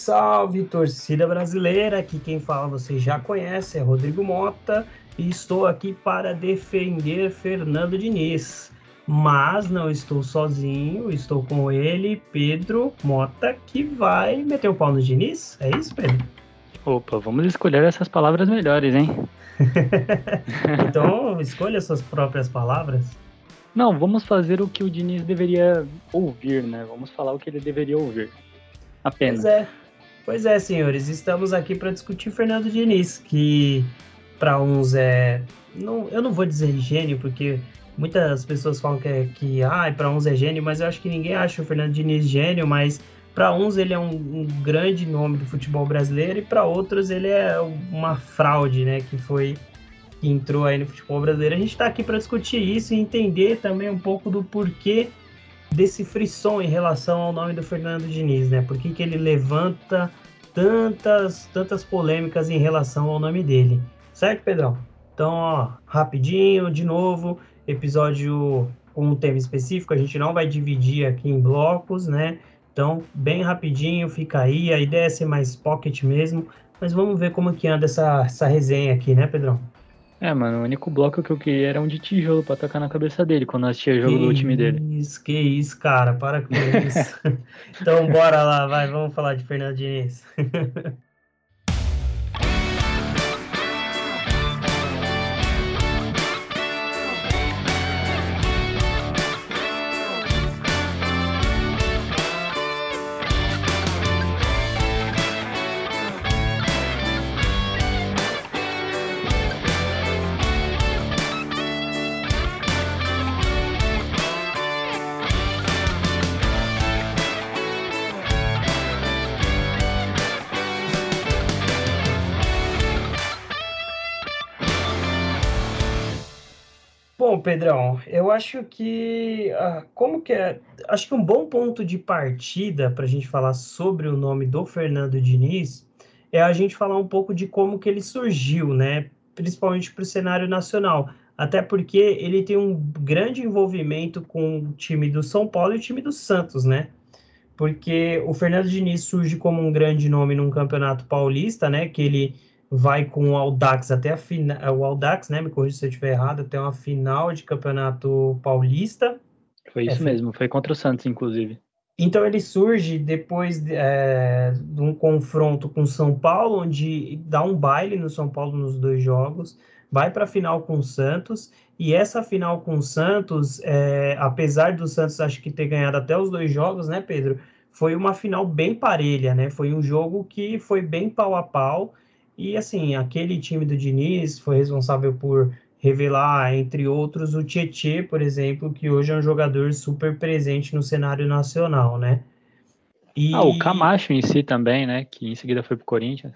Salve, torcida brasileira! Aqui quem fala você já conhece é Rodrigo Mota e estou aqui para defender Fernando Diniz. Mas não estou sozinho, estou com ele, Pedro Mota, que vai meter o pau no Diniz. É isso, Pedro? Opa, vamos escolher essas palavras melhores, hein? então, escolha suas próprias palavras. Não, vamos fazer o que o Diniz deveria ouvir, né? Vamos falar o que ele deveria ouvir. Apenas. Pois é. Pois é, senhores, estamos aqui para discutir Fernando Diniz, que para uns é. Não, eu não vou dizer gênio, porque muitas pessoas falam que, é, que ah, para uns é gênio, mas eu acho que ninguém acha o Fernando Diniz gênio, mas para uns ele é um, um, grande nome do futebol brasileiro e para outros ele é uma fraude, né, que foi que entrou aí no futebol brasileiro. A gente está aqui para discutir isso e entender também um pouco do porquê desse frisson em relação ao nome do Fernando Diniz, né? Por que, que ele levanta tantas, tantas polêmicas em relação ao nome dele. Certo, Pedrão? Então, ó, rapidinho, de novo, episódio com um tema específico, a gente não vai dividir aqui em blocos, né? Então, bem rapidinho, fica aí, a ideia é ser mais pocket mesmo, mas vamos ver como que anda essa, essa resenha aqui, né, Pedrão? É, mano, o único bloco que eu queria era um de tijolo pra tacar na cabeça dele quando assistia jogo que do time dele. Isso, que isso, cara, para com isso. então bora lá, vai, vamos falar de Fernando Diniz. Pedrão, eu acho que ah, como que é, acho que um bom ponto de partida para a gente falar sobre o nome do Fernando Diniz é a gente falar um pouco de como que ele surgiu, né? Principalmente para o cenário nacional, até porque ele tem um grande envolvimento com o time do São Paulo e o time do Santos, né? Porque o Fernando Diniz surge como um grande nome num campeonato paulista, né? Que ele vai com o Aldax até a final, o Aldax, né, me corrija se eu estiver errado, até uma final de campeonato paulista. Foi isso é, mesmo, foi contra o Santos, inclusive. Então ele surge depois de, é, de um confronto com São Paulo, onde dá um baile no São Paulo nos dois jogos, vai para a final com o Santos, e essa final com o Santos, é, apesar do Santos acho que ter ganhado até os dois jogos, né, Pedro? Foi uma final bem parelha, né? Foi um jogo que foi bem pau a pau, e assim, aquele time do Diniz foi responsável por revelar, entre outros, o Tietê, por exemplo, que hoje é um jogador super presente no cenário nacional, né? E... Ah, o Camacho em si também, né? Que em seguida foi pro Corinthians.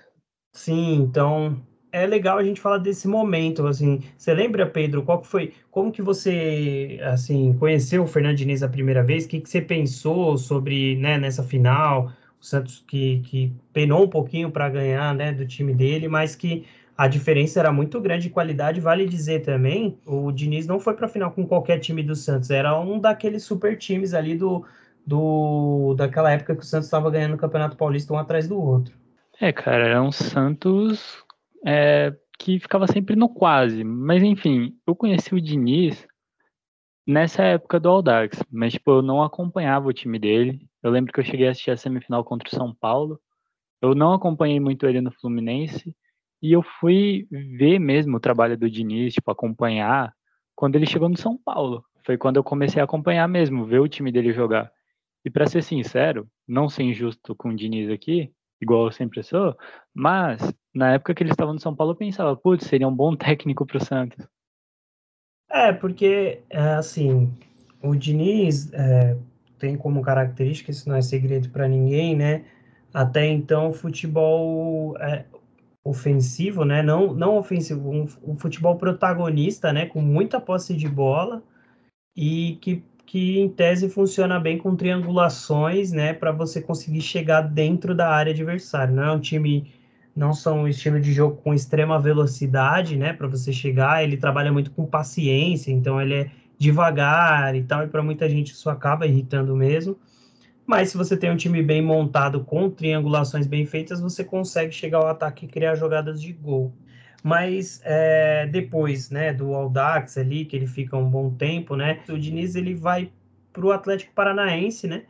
Sim, então é legal a gente falar desse momento, assim. Você lembra, Pedro, qual que foi, como que você, assim, conheceu o Fernando Diniz a primeira vez? O que, que você pensou sobre, né, nessa final? O Santos que, que penou um pouquinho para ganhar né, do time dele, mas que a diferença era muito grande de qualidade. Vale dizer também, o Diniz não foi para a final com qualquer time do Santos, era um daqueles super times ali do, do daquela época que o Santos estava ganhando o Campeonato Paulista um atrás do outro. É, cara, era um Santos é, que ficava sempre no quase. Mas enfim, eu conheci o Diniz nessa época do Aldax, mas tipo, eu não acompanhava o time dele. Eu lembro que eu cheguei a assistir a semifinal contra o São Paulo. Eu não acompanhei muito ele no Fluminense e eu fui ver mesmo o trabalho do Diniz, tipo, acompanhar quando ele chegou no São Paulo. Foi quando eu comecei a acompanhar mesmo, ver o time dele jogar. E para ser sincero, não ser injusto com o Diniz aqui, igual eu sempre sou, mas na época que ele estava no São Paulo eu pensava, putz, seria um bom técnico para o Santos. É, porque, é, assim, o Diniz é, tem como característica, isso não é segredo para ninguém, né? Até então, futebol é, ofensivo, né? Não, não ofensivo, um, um, futebol protagonista, né? Com muita posse de bola e que, que em tese funciona bem com triangulações, né? Para você conseguir chegar dentro da área adversária. Não é um time não são um estilo de jogo com extrema velocidade, né, para você chegar. Ele trabalha muito com paciência, então ele é devagar e tal, e para muita gente isso acaba irritando mesmo. Mas se você tem um time bem montado, com triangulações bem feitas, você consegue chegar ao ataque e criar jogadas de gol. Mas é, depois né, do Aldax ali, que ele fica um bom tempo, né? O Diniz ele vai para o Atlético Paranaense, né?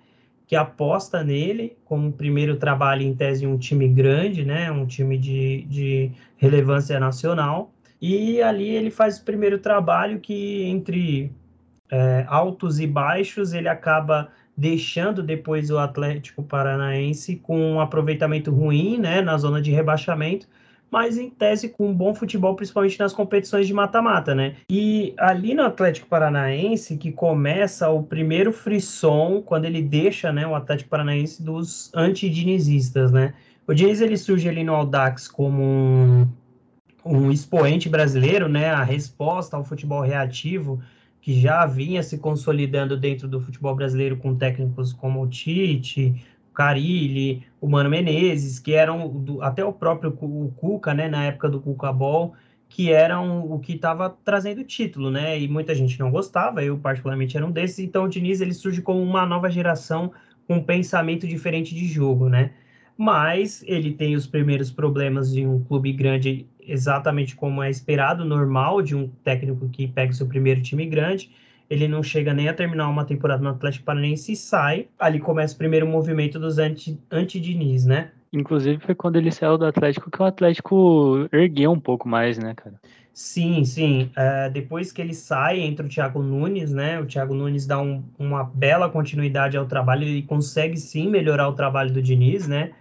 Que aposta nele como primeiro trabalho em tese um time grande, né? Um time de, de relevância nacional. E ali ele faz o primeiro trabalho que entre é, altos e baixos ele acaba deixando depois o Atlético Paranaense com um aproveitamento ruim, né, na zona de rebaixamento, mas em tese com um bom futebol, principalmente nas competições de mata-mata, né? E ali no Atlético Paranaense que começa o primeiro frisson quando ele deixa, né, o Atlético Paranaense dos anti-dinizistas, né? O Diniz ele surge ali no Audax como um, um expoente brasileiro, né? A resposta ao futebol reativo que já vinha se consolidando dentro do futebol brasileiro com técnicos como o Tite, Carilli, o Mano Menezes, que eram do, até o próprio o Cuca, né, na época do Cuca Ball, que eram o que estava trazendo título, né? E muita gente não gostava, eu particularmente era um desses. Então o Diniz ele surge como uma nova geração com um pensamento diferente de jogo, né? Mas ele tem os primeiros problemas de um clube grande exatamente como é esperado, normal, de um técnico que pega o seu primeiro time grande. Ele não chega nem a terminar uma temporada no Atlético Paranaense e sai. Ali começa o primeiro movimento dos anti-Diniz, anti né? Inclusive foi quando ele saiu do Atlético que o Atlético ergueu um pouco mais, né, cara? Sim, sim. É, depois que ele sai, entra o Thiago Nunes, né? O Thiago Nunes dá um, uma bela continuidade ao trabalho, ele consegue sim melhorar o trabalho do Diniz, né?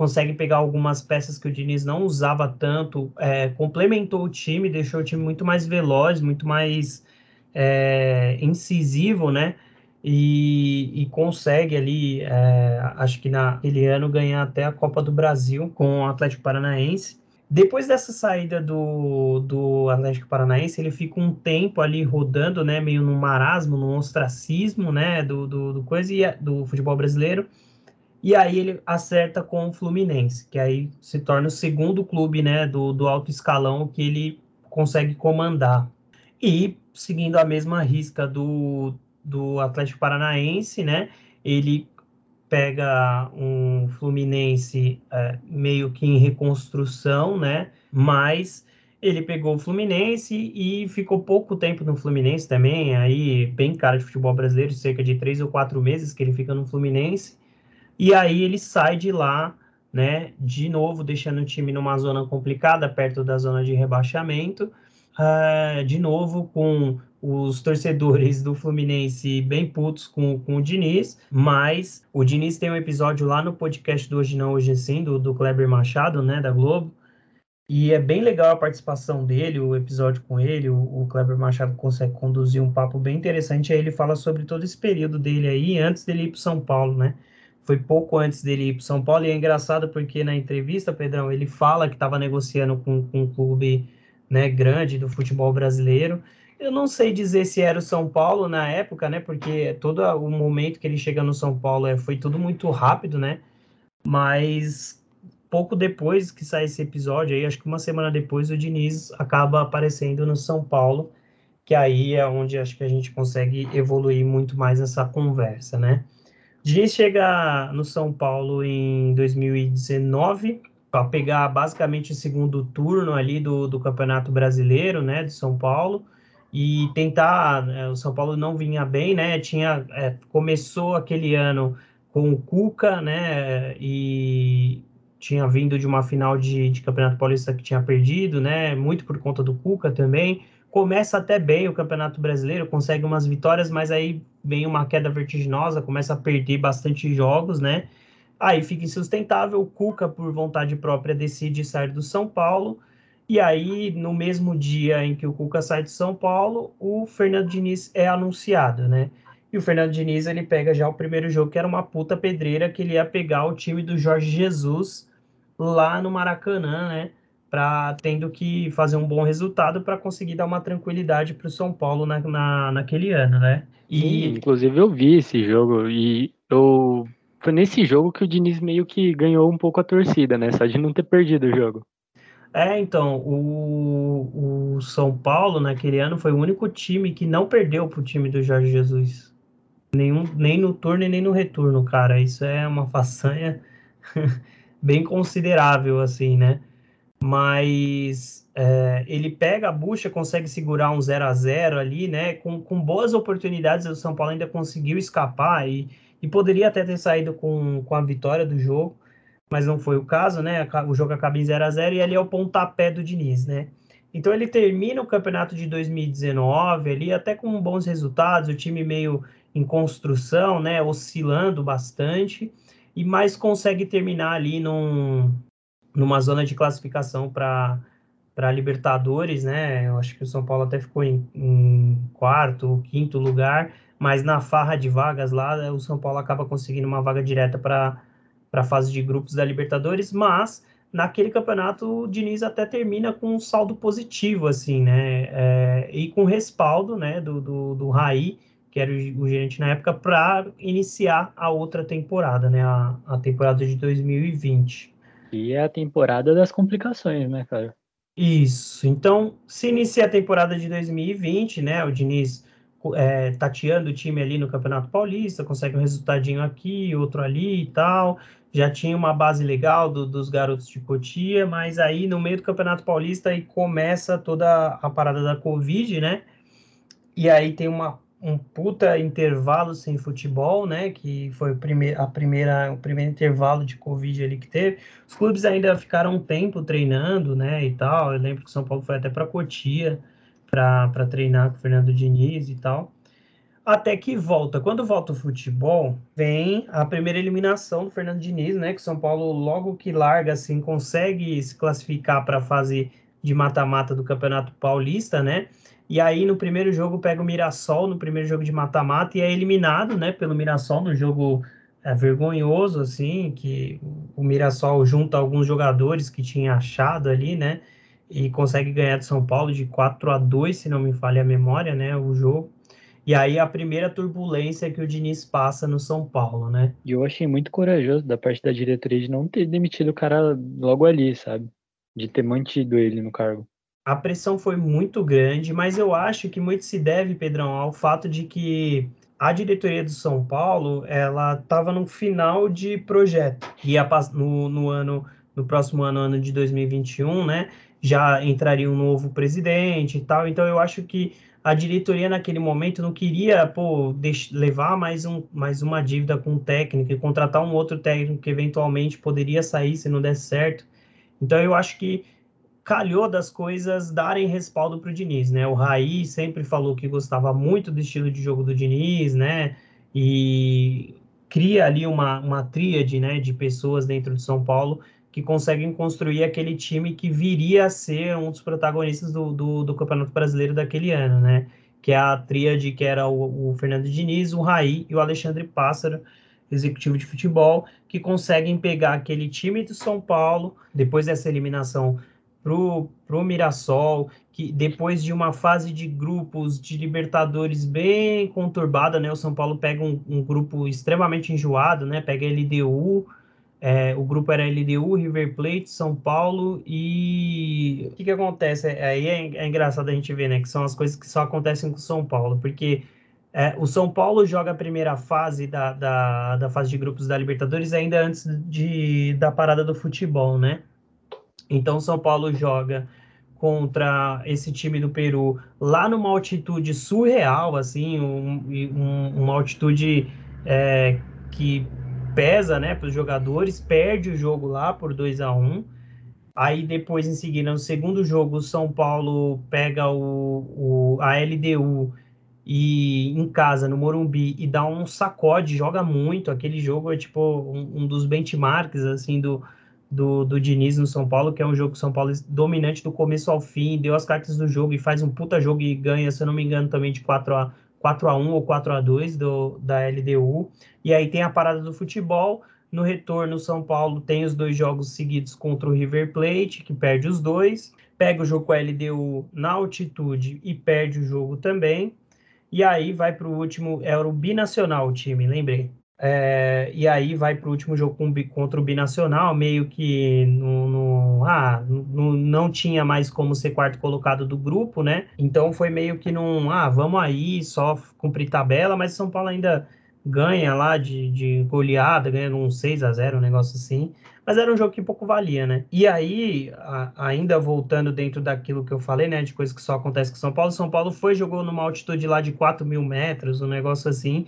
consegue pegar algumas peças que o Diniz não usava tanto, é, complementou o time, deixou o time muito mais veloz, muito mais é, incisivo, né? E, e consegue ali, é, acho que naquele ano, ganhar até a Copa do Brasil com o Atlético Paranaense. Depois dessa saída do, do Atlético Paranaense, ele fica um tempo ali rodando, né, meio no marasmo, no ostracismo, né, do, do, do coisa do futebol brasileiro e aí ele acerta com o Fluminense, que aí se torna o segundo clube né, do, do alto escalão que ele consegue comandar. E seguindo a mesma risca do, do Atlético Paranaense, né, ele pega um Fluminense é, meio que em reconstrução, né, mas ele pegou o Fluminense e ficou pouco tempo no Fluminense também, aí bem cara de futebol brasileiro, cerca de três ou quatro meses que ele fica no Fluminense, e aí ele sai de lá, né, de novo, deixando o time numa zona complicada, perto da zona de rebaixamento, uh, de novo com os torcedores do Fluminense bem putos com, com o Diniz, mas o Diniz tem um episódio lá no podcast do Hoje Não, Hoje Sim, do, do Kleber Machado, né, da Globo, e é bem legal a participação dele, o episódio com ele, o, o Kleber Machado consegue conduzir um papo bem interessante, aí ele fala sobre todo esse período dele aí, antes dele ir para São Paulo, né, foi pouco antes dele ir para São Paulo, e é engraçado porque na entrevista, Pedrão, ele fala que estava negociando com, com, um clube né, grande do futebol brasileiro. Eu não sei dizer se era o São Paulo na época, né? Porque todo o momento que ele chega no São Paulo é, foi tudo muito rápido, né? Mas pouco depois que sai esse episódio, aí acho que uma semana depois, o Diniz acaba aparecendo no São Paulo, que aí é onde acho que a gente consegue evoluir muito mais nessa conversa, né? Diniz chega no São Paulo em 2019 para pegar basicamente o segundo turno ali do, do Campeonato Brasileiro, né, de São Paulo e tentar. Né, o São Paulo não vinha bem, né? Tinha é, começou aquele ano com o Cuca, né? E tinha vindo de uma final de, de Campeonato Paulista que tinha perdido, né? Muito por conta do Cuca também começa até bem o Campeonato Brasileiro, consegue umas vitórias, mas aí vem uma queda vertiginosa, começa a perder bastante jogos, né? Aí fica insustentável, o Cuca, por vontade própria, decide sair do São Paulo, e aí, no mesmo dia em que o Cuca sai de São Paulo, o Fernando Diniz é anunciado, né? E o Fernando Diniz, ele pega já o primeiro jogo, que era uma puta pedreira, que ele ia pegar o time do Jorge Jesus lá no Maracanã, né? para tendo que fazer um bom resultado para conseguir dar uma tranquilidade para o São Paulo na, na, naquele ano, né? E Sim, inclusive eu vi esse jogo e eu foi nesse jogo que o Diniz meio que ganhou um pouco a torcida, né? Só de não ter perdido o jogo. É, então, o, o São Paulo naquele ano foi o único time que não perdeu para o time do Jorge Jesus. Nenhum, nem no turno e nem no retorno, cara. Isso é uma façanha bem considerável, assim, né? Mas é, ele pega a bucha, consegue segurar um 0 a 0 ali, né? Com, com boas oportunidades, o São Paulo ainda conseguiu escapar e, e poderia até ter saído com, com a vitória do jogo, mas não foi o caso, né? O jogo acaba em 0 a 0 e ali é o pontapé do Diniz, né? Então ele termina o campeonato de 2019 ali até com bons resultados, o time meio em construção, né, oscilando bastante, e mais consegue terminar ali num, numa zona de classificação para para Libertadores, né? Eu acho que o São Paulo até ficou em, em quarto, quinto lugar, mas na farra de vagas lá, o São Paulo acaba conseguindo uma vaga direta para a fase de grupos da Libertadores, mas naquele campeonato o Diniz até termina com um saldo positivo, assim, né? É, e com respaldo, né, do, do, do Raí, que era o, o gerente na época, para iniciar a outra temporada, né? A, a temporada de 2020. E é a temporada das complicações, né, cara? Isso. Então, se inicia a temporada de 2020, né? O Diniz é, tateando o time ali no Campeonato Paulista, consegue um resultadinho aqui, outro ali e tal já tinha uma base legal do, dos garotos de Cotia, mas aí no meio do Campeonato Paulista aí começa toda a parada da Covid, né? E aí tem uma, um puta intervalo sem futebol, né? Que foi o primeir, a primeira, o primeiro intervalo de Covid ali que teve. Os clubes ainda ficaram um tempo treinando, né? E tal. Eu lembro que o São Paulo foi até para Cotia para treinar com o Fernando Diniz e tal até que volta. Quando volta o futebol, vem a primeira eliminação do Fernando Diniz, né? Que São Paulo, logo que larga, assim, consegue se classificar para a fase de mata-mata do Campeonato Paulista, né? E aí, no primeiro jogo, pega o Mirassol, no primeiro jogo de mata-mata, e é eliminado, né, pelo Mirassol, no jogo é, vergonhoso, assim, que o Mirassol junta alguns jogadores que tinha achado ali, né? E consegue ganhar de São Paulo de 4 a 2 se não me falha a memória, né? O jogo. E aí a primeira turbulência que o Diniz passa no São Paulo, né? E eu achei muito corajoso da parte da diretoria de não ter demitido o cara logo ali, sabe? De ter mantido ele no cargo. A pressão foi muito grande, mas eu acho que muito se deve, Pedrão, ao fato de que a diretoria do São Paulo, ela estava no final de projeto. Ia no, no ano, no próximo ano, ano de 2021, né? Já entraria um novo presidente e tal. Então eu acho que a diretoria naquele momento não queria pô, levar mais, um, mais uma dívida com o técnico e contratar um outro técnico que eventualmente poderia sair se não desse certo. Então eu acho que calhou das coisas darem respaldo para o Diniz, né? O Raí sempre falou que gostava muito do estilo de jogo do Diniz, né? E cria ali uma, uma tríade né, de pessoas dentro de São Paulo que conseguem construir aquele time que viria a ser um dos protagonistas do, do, do Campeonato Brasileiro daquele ano, né? Que é a tríade que era o, o Fernando Diniz, o Raí e o Alexandre Pássaro, executivo de futebol, que conseguem pegar aquele time do São Paulo, depois dessa eliminação pro, pro Mirassol, que depois de uma fase de grupos de Libertadores bem conturbada, né? O São Paulo pega um, um grupo extremamente enjoado, né? Pega a LDU, é, o grupo era LDU, River Plate, São Paulo e o que, que acontece? É, aí é, é, engraçado a gente ver, né? Que são as coisas que só acontecem com São Paulo, porque é, o São Paulo joga a primeira fase da, da, da, fase de grupos da Libertadores ainda antes de, da parada do futebol, né? Então São Paulo joga contra esse time do Peru lá numa altitude surreal, assim, um, um, uma altitude é, que pesa, né, para os jogadores, perde o jogo lá por 2 a 1 Aí depois, em seguida, no segundo jogo, o São Paulo pega o, o, a LDU e em casa, no Morumbi, e dá um sacode, joga muito. Aquele jogo é tipo um, um dos benchmarks assim do, do, do Diniz no São Paulo, que é um jogo que o São Paulo é dominante do começo ao fim, deu as cartas do jogo e faz um puta jogo e ganha, se eu não me engano, também de 4 a 4 a 1 ou 4 a 2 do, da LDU. E aí tem a parada do futebol. No retorno, São Paulo tem os dois jogos seguidos contra o River Plate, que perde os dois. Pega o jogo com a LDU na altitude e perde o jogo também. E aí vai para o último, era o binacional o time, lembrei. É, e aí vai para o último jogo contra o Binacional, meio que no, no, ah, no, não tinha mais como ser quarto colocado do grupo, né? Então foi meio que num, ah, vamos aí, só cumprir tabela, mas São Paulo ainda ganha lá de, de goleada, ganha um 6 a 0 um negócio assim. Mas era um jogo que pouco valia, né? E aí, a, ainda voltando dentro daquilo que eu falei, né? De coisas que só acontece com São Paulo, São Paulo foi, jogou numa altitude lá de 4 mil metros, um negócio assim.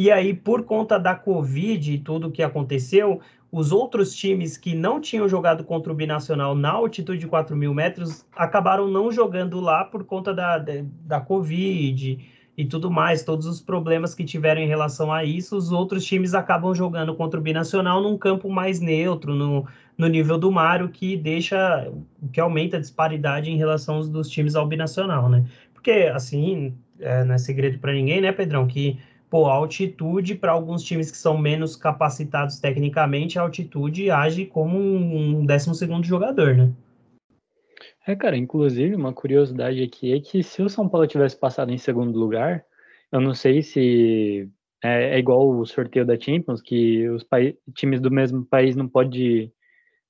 E aí, por conta da Covid e tudo que aconteceu, os outros times que não tinham jogado contra o Binacional na altitude de 4 mil metros acabaram não jogando lá por conta da, da, da Covid e tudo mais, todos os problemas que tiveram em relação a isso, os outros times acabam jogando contra o Binacional num campo mais neutro, no, no nível do mar, o que deixa, o que aumenta a disparidade em relação aos dos times ao Binacional, né? Porque, assim, é, não é segredo para ninguém, né, Pedrão, que, pô, a altitude, para alguns times que são menos capacitados tecnicamente, a altitude age como um, décimo segundo jogador, né? É, cara, inclusive, uma curiosidade aqui é que se o São Paulo tivesse passado em segundo lugar, eu não sei se é, é igual o sorteio da Champions, que os times do mesmo país não podem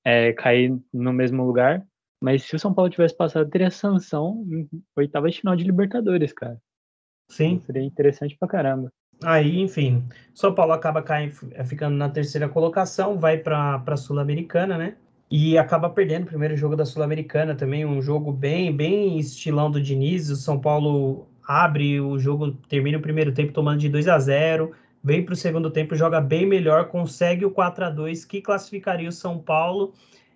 é, cair no mesmo lugar, mas se o São Paulo tivesse passado, teria sanção em oitava de final de Libertadores, cara. Sim. Seria interessante pra caramba. Aí, enfim, São Paulo acaba caindo, ficando na terceira colocação, vai para a Sul-Americana, né? e acaba perdendo o primeiro jogo da Sul-Americana também, um jogo bem, bem estilão do Diniz. O São Paulo abre o jogo, termina o primeiro tempo tomando de 2 a 0, vem para o segundo tempo, joga bem melhor, consegue o 4 a 2 que classificaria o São Paulo.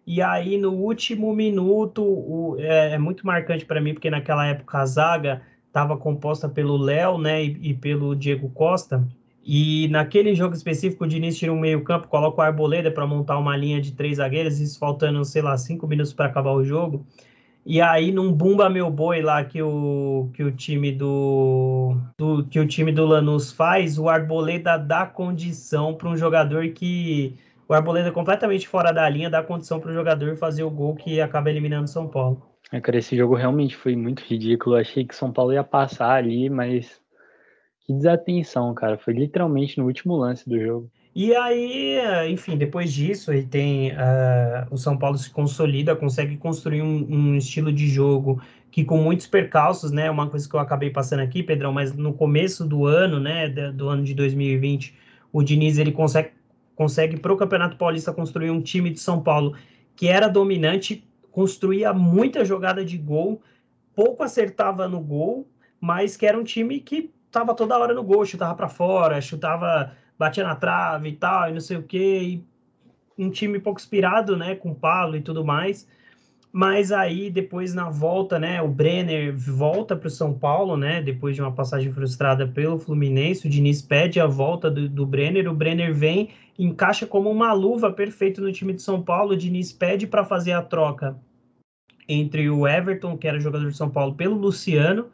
E aí no último minuto, o, é, é muito marcante para mim, porque naquela época a zaga estava composta pelo Léo, né, e, e pelo Diego Costa. E naquele jogo específico, o Diniz tira um meio-campo, coloca o Arboleda para montar uma linha de três zagueiros, isso faltando, sei lá, cinco minutos para acabar o jogo. E aí, num bumba meu boi lá que o, que o time do, do que o time do Lanús faz, o Arboleda dá condição para um jogador que o Arboleda completamente fora da linha dá condição para o jogador fazer o gol que acaba eliminando São Paulo. É, cara, esse jogo realmente foi muito ridículo. Achei que São Paulo ia passar ali, mas que desatenção, cara. Foi literalmente no último lance do jogo. E aí, enfim, depois disso, ele tem uh, o São Paulo se consolida, consegue construir um, um, estilo de jogo que com muitos percalços, né, uma coisa que eu acabei passando aqui, Pedrão, mas no começo do ano, né, do ano de 2020, o Diniz ele consegue consegue para o Campeonato Paulista construir um time de São Paulo que era dominante, construía muita jogada de gol, pouco acertava no gol, mas que era um time que tava toda hora no gol, chutava para fora, chutava, batia na trave e tal, e não sei o quê. E um time pouco inspirado, né, com Paulo e tudo mais. Mas aí depois na volta, né, o Brenner volta para o São Paulo, né, depois de uma passagem frustrada pelo Fluminense, o Diniz pede a volta do, do Brenner, o Brenner vem, encaixa como uma luva perfeito no time de São Paulo, o Diniz pede para fazer a troca entre o Everton, que era jogador de São Paulo, pelo Luciano,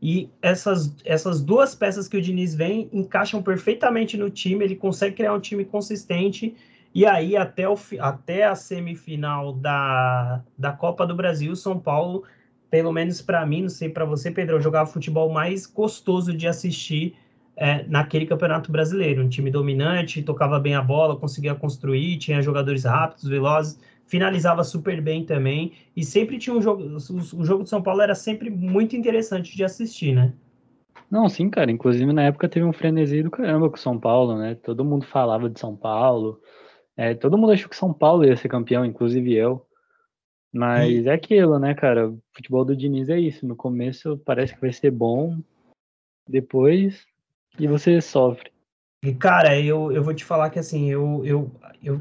e essas, essas duas peças que o Diniz vem encaixam perfeitamente no time, ele consegue criar um time consistente. E aí, até, o, até a semifinal da, da Copa do Brasil, São Paulo, pelo menos para mim, não sei para você, Pedro, jogava futebol mais gostoso de assistir é, naquele campeonato brasileiro. Um time dominante, tocava bem a bola, conseguia construir, tinha jogadores rápidos, velozes finalizava super bem também e sempre tinha um jogo, o jogo de São Paulo era sempre muito interessante de assistir, né? Não, sim, cara. Inclusive na época teve um frenesi do caramba com São Paulo, né? Todo mundo falava de São Paulo. É, todo mundo achou que São Paulo ia ser campeão, inclusive eu. Mas e... é aquilo, né, cara? O futebol do Diniz é isso. No começo parece que vai ser bom, depois e você sofre. E, cara, eu, eu vou te falar que assim, eu, eu, eu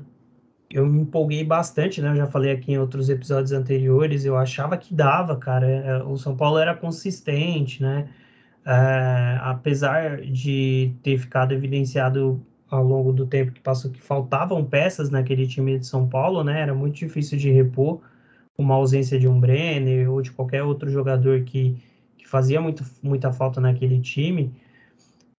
eu me empolguei bastante, né? Eu já falei aqui em outros episódios anteriores, eu achava que dava, cara. É, o São Paulo era consistente, né? É, apesar de ter ficado evidenciado ao longo do tempo que passou que faltavam peças naquele time de São Paulo, né? Era muito difícil de repor uma ausência de um Brenner ou de qualquer outro jogador que, que fazia muito, muita falta naquele time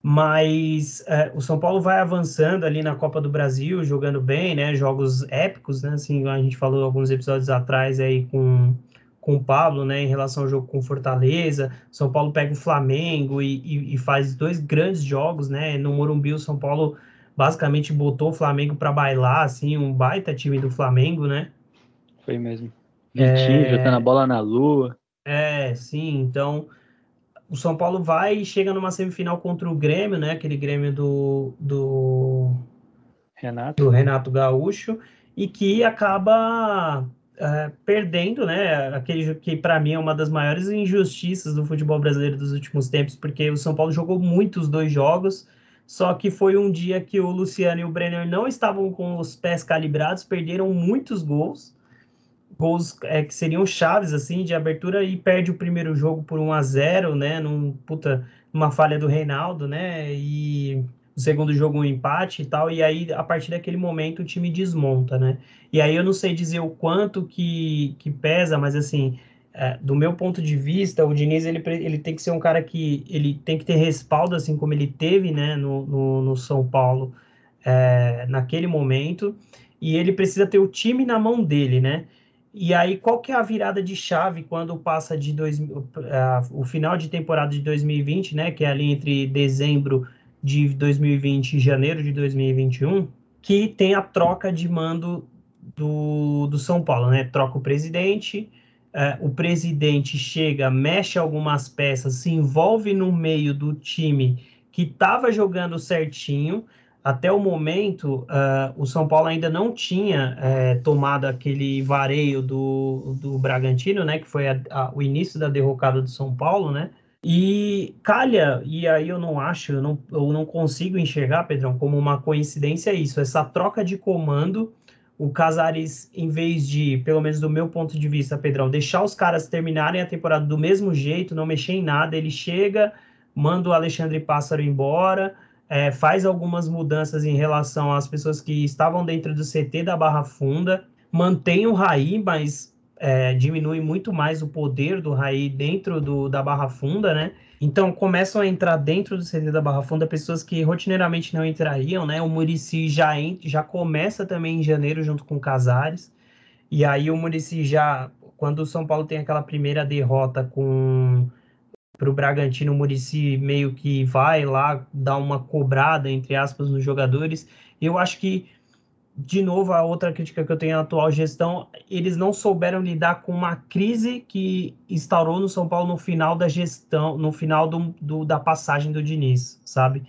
mas é, o São Paulo vai avançando ali na Copa do Brasil, jogando bem, né? Jogos épicos, né? Assim, a gente falou alguns episódios atrás aí com, com o Pablo, né? Em relação ao jogo com Fortaleza. São Paulo pega o Flamengo e, e, e faz dois grandes jogos, né? No Morumbi, o São Paulo basicamente botou o Flamengo para bailar, assim, um baita time do Flamengo, né? Foi mesmo. Vitinho, é... jogando a bola na lua. É, sim, então o São Paulo vai e chega numa semifinal contra o Grêmio, né? Aquele Grêmio do, do Renato, do Renato Gaúcho, e que acaba é, perdendo, né? Aquele que para mim é uma das maiores injustiças do futebol brasileiro dos últimos tempos, porque o São Paulo jogou muitos dois jogos, só que foi um dia que o Luciano e o Brenner não estavam com os pés calibrados, perderam muitos gols, gols é, que seriam chaves assim de abertura e perde o primeiro jogo por 1 a 0, né? Num puta, uma falha do Reinaldo, né? E o segundo jogo um empate e tal, e aí a partir daquele momento o time desmonta, né? E aí eu não sei dizer o quanto que, que pesa, mas assim, é, do meu ponto de vista, o Diniz ele, ele tem que ser um cara que ele tem que ter respaldo, assim como ele teve, né, no, no, no São Paulo é, naquele momento, e ele precisa ter o time na mão dele, né? E aí, qual que é a virada de chave quando passa de dois, uh, o final de temporada de 2020, né? Que é ali entre dezembro de 2020 e janeiro de 2021, que tem a troca de mando do, do São Paulo, né? Troca o presidente, é, o presidente chega, mexe algumas peças, se envolve no meio do time que estava jogando certinho. Até o momento, uh, o São Paulo ainda não tinha é, tomado aquele vareio do, do Bragantino, né? Que foi a, a, o início da derrocada do São Paulo, né? E calha, e aí eu não acho, eu não, eu não consigo enxergar, Pedrão, como uma coincidência isso, essa troca de comando, o Casares, em vez de, pelo menos do meu ponto de vista, Pedrão, deixar os caras terminarem a temporada do mesmo jeito, não mexer em nada, ele chega, manda o Alexandre Pássaro embora, é, faz algumas mudanças em relação às pessoas que estavam dentro do CT da Barra Funda, mantém o Raí, mas é, diminui muito mais o poder do Raí dentro do, da Barra Funda, né? Então começam a entrar dentro do CD da Barra Funda pessoas que rotineiramente não entrariam, né? O Murici já, já começa também em janeiro junto com o Casares. E aí o Murici já, quando o São Paulo tem aquela primeira derrota com para o Bragantino, o Murici meio que vai lá dar uma cobrada, entre aspas, nos jogadores. Eu acho que de novo, a outra crítica que eu tenho à atual gestão, eles não souberam lidar com uma crise que instaurou no São Paulo no final da gestão, no final do, do da passagem do Diniz, sabe?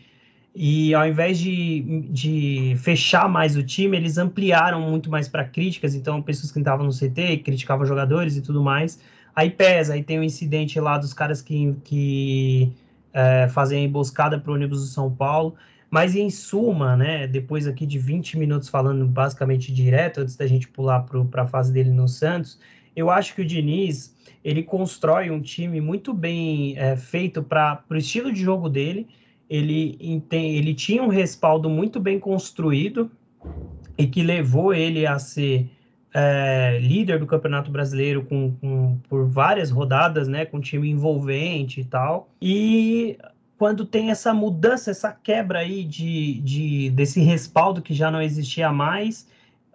E ao invés de, de fechar mais o time, eles ampliaram muito mais para críticas, então pessoas que estavam no CT criticavam jogadores e tudo mais. Aí pesa, aí tem o um incidente lá dos caras que, que é, fazem a emboscada para o ônibus do São Paulo. Mas em suma, né, depois aqui de 20 minutos falando basicamente direto, antes da gente pular para a fase dele no Santos, eu acho que o Diniz ele constrói um time muito bem é, feito para o estilo de jogo dele. Ele, ele tinha um respaldo muito bem construído e que levou ele a ser é, líder do Campeonato Brasileiro com, com, por várias rodadas, né, com time envolvente e tal. E quando tem essa mudança, essa quebra aí de, de, desse respaldo que já não existia mais,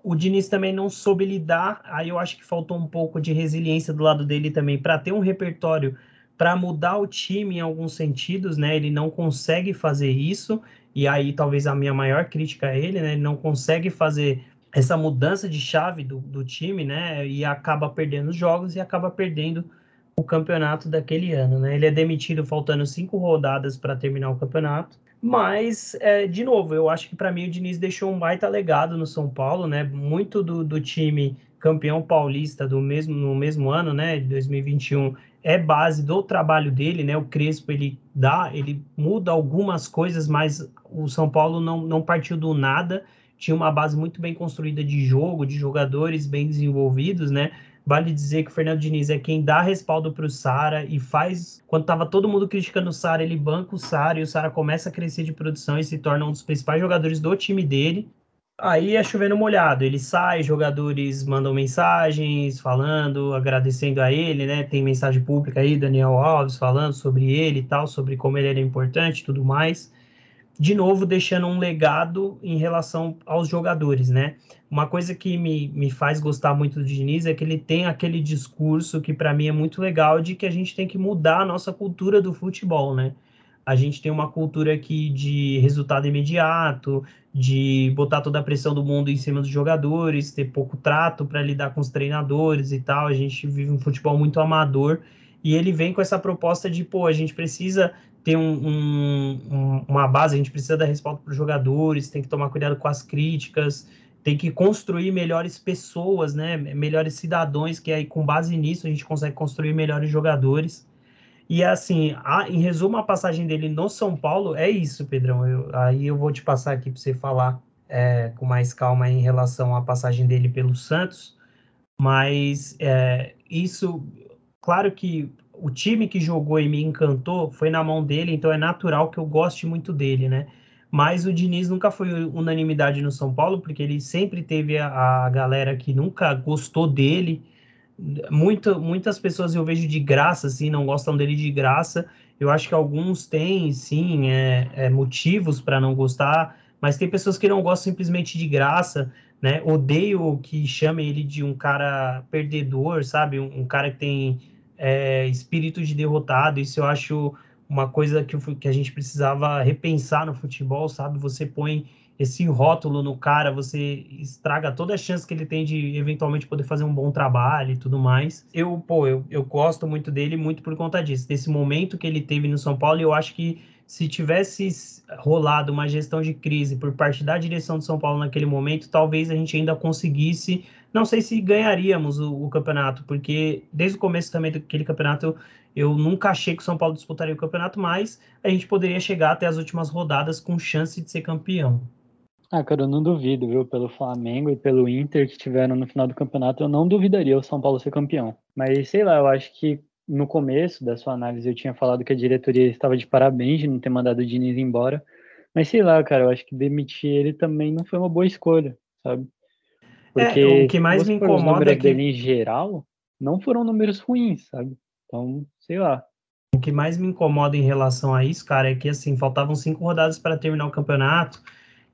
o Diniz também não soube lidar. Aí eu acho que faltou um pouco de resiliência do lado dele também para ter um repertório para mudar o time em alguns sentidos, né? Ele não consegue fazer isso. E aí talvez a minha maior crítica a ele, né? Ele não consegue fazer essa mudança de chave do, do time, né? E acaba perdendo os jogos e acaba perdendo o campeonato daquele ano, né? Ele é demitido faltando cinco rodadas para terminar o campeonato. Mas, é, de novo, eu acho que para mim o Diniz deixou um baita legado no São Paulo, né? Muito do, do time campeão paulista do mesmo, no mesmo ano, né? De 2021, é base do trabalho dele, né? O Crespo ele dá, ele muda algumas coisas, mas o São Paulo não, não partiu do nada. Tinha uma base muito bem construída de jogo, de jogadores bem desenvolvidos, né? Vale dizer que o Fernando Diniz é quem dá respaldo para o Sara e faz. Quando estava todo mundo criticando o Sara, ele banca o Sara e o Sara começa a crescer de produção e se torna um dos principais jogadores do time dele. Aí é chovendo molhado, ele sai, jogadores mandam mensagens falando, agradecendo a ele, né? Tem mensagem pública aí, Daniel Alves falando sobre ele e tal, sobre como ele era importante e tudo mais de novo deixando um legado em relação aos jogadores, né? Uma coisa que me, me faz gostar muito do Diniz é que ele tem aquele discurso que para mim é muito legal de que a gente tem que mudar a nossa cultura do futebol, né? A gente tem uma cultura aqui de resultado imediato, de botar toda a pressão do mundo em cima dos jogadores, ter pouco trato para lidar com os treinadores e tal. A gente vive um futebol muito amador E ele vem com essa proposta de, pô, a gente precisa ter um, um, uma base, a gente precisa dar respaldo para os jogadores, tem que tomar cuidado com as críticas, tem que construir melhores pessoas, né? Melhores cidadãos, que aí com base nisso a gente consegue construir melhores jogadores. E assim, a, em resumo, a passagem dele no São Paulo é isso, Pedrão. Eu, aí eu vou te passar aqui para você falar é, com mais calma em relação à passagem dele pelo Santos. Mas é, isso, claro que o time que jogou e me encantou foi na mão dele, então é natural que eu goste muito dele, né? Mas o Diniz nunca foi unanimidade no São Paulo, porque ele sempre teve a, a galera que nunca gostou dele. Muito, muitas pessoas eu vejo de graça, assim, não gostam dele de graça. Eu acho que alguns têm, sim, é, é motivos para não gostar, mas tem pessoas que não gostam simplesmente de graça, né? Odeio que chamem ele de um cara perdedor, sabe? Um, um cara que tem é, espírito de derrotado. Isso eu acho uma coisa que, que a gente precisava repensar no futebol, sabe? Você põe esse rótulo no cara, você estraga toda a chance que ele tem de eventualmente poder fazer um bom trabalho e tudo mais. Eu, pô, eu, eu gosto muito dele muito por conta disso, desse momento que ele teve no São Paulo, e eu acho que se tivesse rolado uma gestão de crise por parte da direção do São Paulo naquele momento, talvez a gente ainda conseguisse não sei se ganharíamos o, o, campeonato, porque desde o começo também daquele campeonato eu nunca achei que o São Paulo disputaria o campeonato, mas a gente poderia chegar até as últimas rodadas com chance de ser campeão. Ah, cara, eu não duvido, viu? Pelo Flamengo e pelo Inter que tiveram no final do campeonato, eu não duvidaria o São Paulo ser campeão. Mas sei lá, eu acho que no começo da sua análise eu tinha falado que a diretoria estava de parabéns de não ter mandado o Diniz embora. Mas sei lá, cara, eu acho que demitir ele também não foi uma boa escolha, sabe? Porque é, o que mais me incomoda é que dele em geral não foram números ruins, sabe? Então, sei lá. O que mais me incomoda em relação a isso, cara, é que assim, faltavam cinco rodadas para terminar o campeonato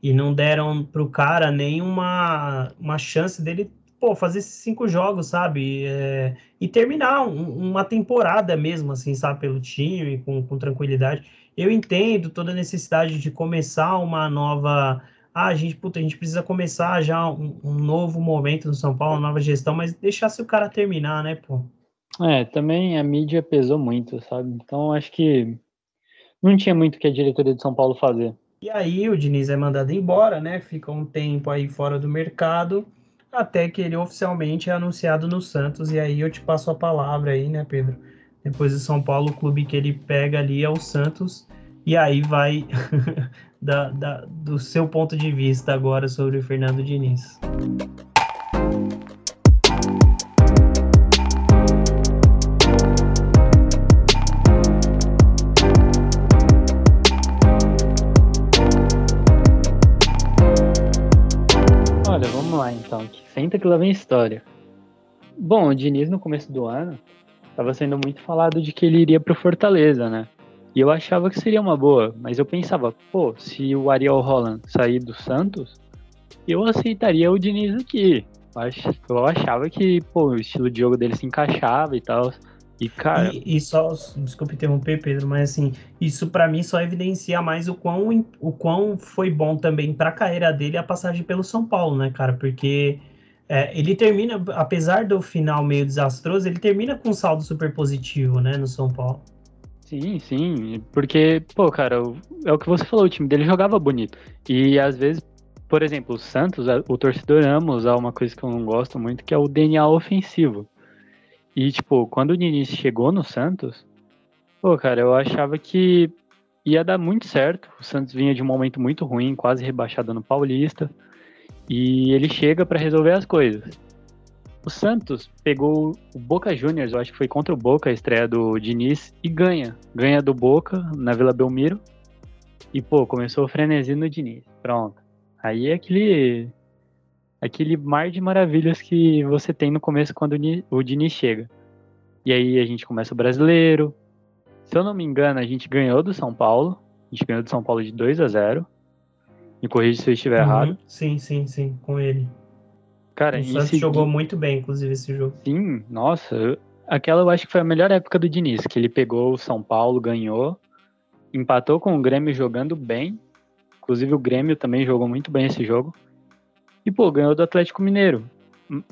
e não deram pro cara nenhuma uma chance dele, pô, fazer esses cinco jogos, sabe? É, e terminar um, uma temporada mesmo, assim, sabe, pelo time, com, com tranquilidade. Eu entendo toda a necessidade de começar uma nova ah, a gente, puta, a gente precisa começar já um, um, novo momento no São Paulo, uma nova gestão, mas deixasse o cara terminar, né, pô? É, também a mídia pesou muito, sabe? Então acho que não tinha muito que a diretoria de São Paulo fazer. E aí o Diniz é mandado embora, né? Fica um tempo aí fora do mercado, até que ele oficialmente é anunciado no Santos, e aí eu te passo a palavra aí, né, Pedro? Depois do São Paulo, o clube que ele pega ali é o Santos, e aí vai da, da, do seu ponto de vista agora sobre o Fernando Diniz. Olha, vamos lá então. Senta que lá vem história. Bom, o Diniz no começo do ano estava sendo muito falado de que ele iria para o Fortaleza, né? E eu achava que seria uma boa, mas eu pensava, pô, se o Ariel Holland sair do Santos, eu aceitaria o Diniz aqui. Eu achava que, pô, o estilo de jogo dele se encaixava e tal. E, cara. E, e só, desculpe interromper, Pedro, mas assim, isso para mim só evidencia mais o quão, o quão foi bom também pra carreira dele a passagem pelo São Paulo, né, cara? Porque é, ele termina, apesar do final meio desastroso, ele termina com um saldo super positivo, né, no São Paulo. Sim, sim, porque, pô, cara, é o que você falou, o time dele jogava bonito. E às vezes, por exemplo, o Santos, o torcedor ama usar uma coisa que eu não gosto muito, que é o DNA ofensivo. E, tipo, quando o Diniz chegou no Santos, pô, cara, eu achava que ia dar muito certo. O Santos vinha de um momento muito ruim, quase rebaixado no Paulista. E ele chega para resolver as coisas. O Santos pegou o Boca Juniors, eu acho que foi contra o Boca a estreia do Diniz, e ganha. Ganha do Boca na Vila Belmiro. E, pô, começou o frenesi no Diniz. Pronto. Aí é aquele, aquele mar de maravilhas que você tem no começo quando o Diniz chega. E aí a gente começa o brasileiro. Se eu não me engano, a gente ganhou do São Paulo. A gente ganhou do São Paulo de 2 a 0 Me corrija se eu estiver uhum. errado. Sim, sim, sim, com ele. Cara, o Santos jogou muito bem, inclusive, esse jogo. Sim, nossa. Aquela eu acho que foi a melhor época do Diniz, que ele pegou o São Paulo, ganhou, empatou com o Grêmio jogando bem. Inclusive o Grêmio também jogou muito bem esse jogo. E, pô, ganhou do Atlético Mineiro.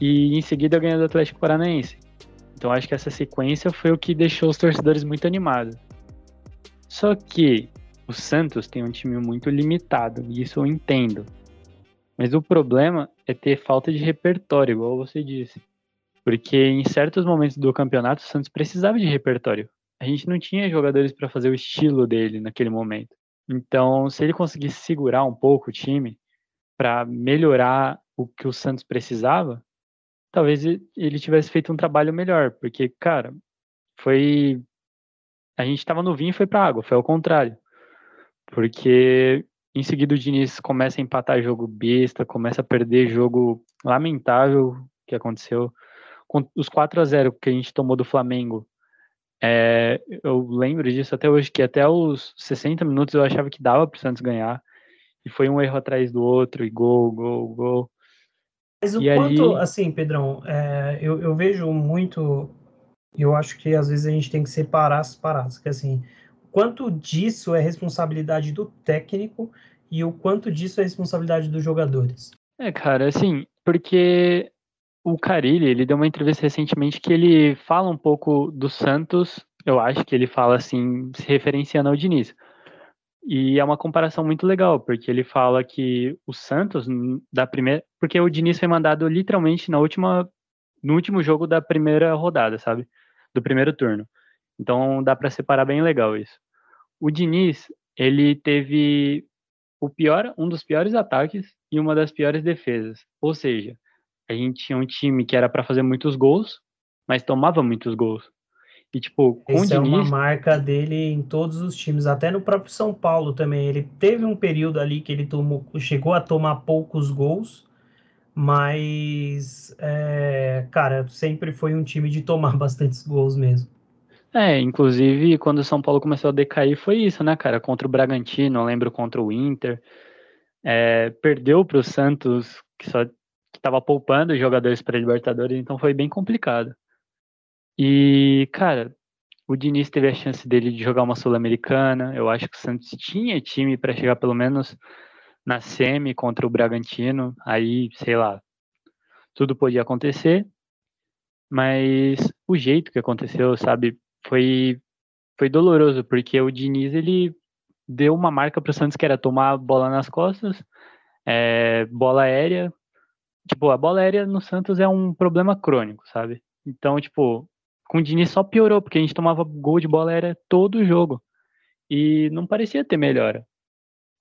E em seguida ganhou do Atlético Paranaense. Então acho que essa sequência foi o que deixou os torcedores muito animados. Só que o Santos tem um time muito limitado, e isso eu entendo. Mas o problema é ter falta de repertório, igual você disse. Porque em certos momentos do campeonato o Santos precisava de repertório. A gente não tinha jogadores para fazer o estilo dele naquele momento. Então, se ele conseguisse segurar um pouco o time para melhorar o que o Santos precisava, talvez ele tivesse feito um trabalho melhor, porque, cara, foi a gente estava no vinho e foi para água, foi ao contrário. Porque em seguida o Diniz começa a empatar jogo besta, começa a perder jogo lamentável que aconteceu com os 4 a 0 que a gente tomou do Flamengo. É, eu lembro disso até hoje, que até os 60 minutos eu achava que dava para o Santos ganhar. E foi um erro atrás do outro, e gol, gol, gol. Mas o e quanto, assim, Pedrão, é, eu, eu vejo muito, eu acho que às vezes a gente tem que separar as paradas, que assim, quanto disso é responsabilidade do técnico e o quanto disso é responsabilidade dos jogadores? É, cara, assim, porque o Carilli, ele deu uma entrevista recentemente que ele fala um pouco do Santos, eu acho que ele fala assim, se referenciando ao Diniz. E é uma comparação muito legal, porque ele fala que o Santos da primeira, porque o Diniz foi mandado literalmente na última no último jogo da primeira rodada, sabe? Do primeiro turno. Então dá para separar bem legal isso. O Diniz, ele teve o pior, um dos piores ataques e uma das piores defesas. Ou seja, a gente tinha um time que era para fazer muitos gols, mas tomava muitos gols. E, tipo, com Essa Diniz... é uma marca dele em todos os times, até no próprio São Paulo também. Ele teve um período ali que ele tomou, chegou a tomar poucos gols, mas, é, cara, sempre foi um time de tomar bastantes gols mesmo. É, inclusive, quando o São Paulo começou a decair, foi isso, né, cara? Contra o Bragantino, eu lembro contra o Inter. É, perdeu para o Santos, que só estava poupando jogadores para Libertadores, então foi bem complicado. E, cara, o Diniz teve a chance dele de jogar uma Sul-Americana. Eu acho que o Santos tinha time para chegar pelo menos na semi contra o Bragantino. Aí, sei lá, tudo podia acontecer. Mas o jeito que aconteceu, sabe, foi foi doloroso, porque o Diniz ele deu uma marca para o Santos que era tomar bola nas costas, é, bola aérea, tipo, a bola aérea no Santos é um problema crônico, sabe? Então, tipo, com o Diniz só piorou, porque a gente tomava gol de bola aérea todo jogo. E não parecia ter melhora.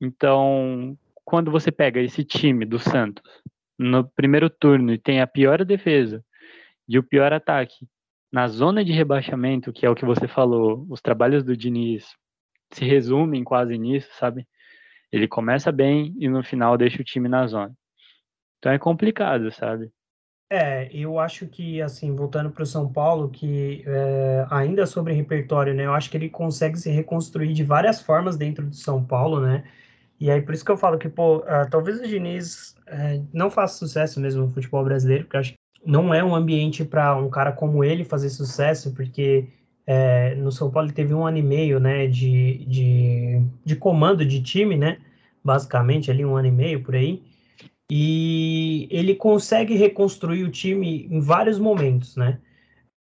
Então, quando você pega esse time do Santos no primeiro turno e tem a pior defesa e o pior ataque, na zona de rebaixamento, que é o que você falou, os trabalhos do Diniz se resumem quase nisso, sabe? Ele começa bem e no final deixa o time na zona. Então é complicado, sabe? É, eu acho que, assim, voltando para o São Paulo, que é, ainda sobre repertório, né? Eu acho que ele consegue se reconstruir de várias formas dentro do São Paulo, né? E aí, por isso que eu falo que, pô, uh, talvez o Diniz uh, não faça sucesso mesmo no futebol brasileiro, porque eu acho não é um ambiente para um cara como ele fazer sucesso, porque é, no São Paulo ele teve um ano e meio, né, de, de, de comando de time, né? Basicamente, ali um ano e meio por aí e ele consegue reconstruir o time em vários momentos, né?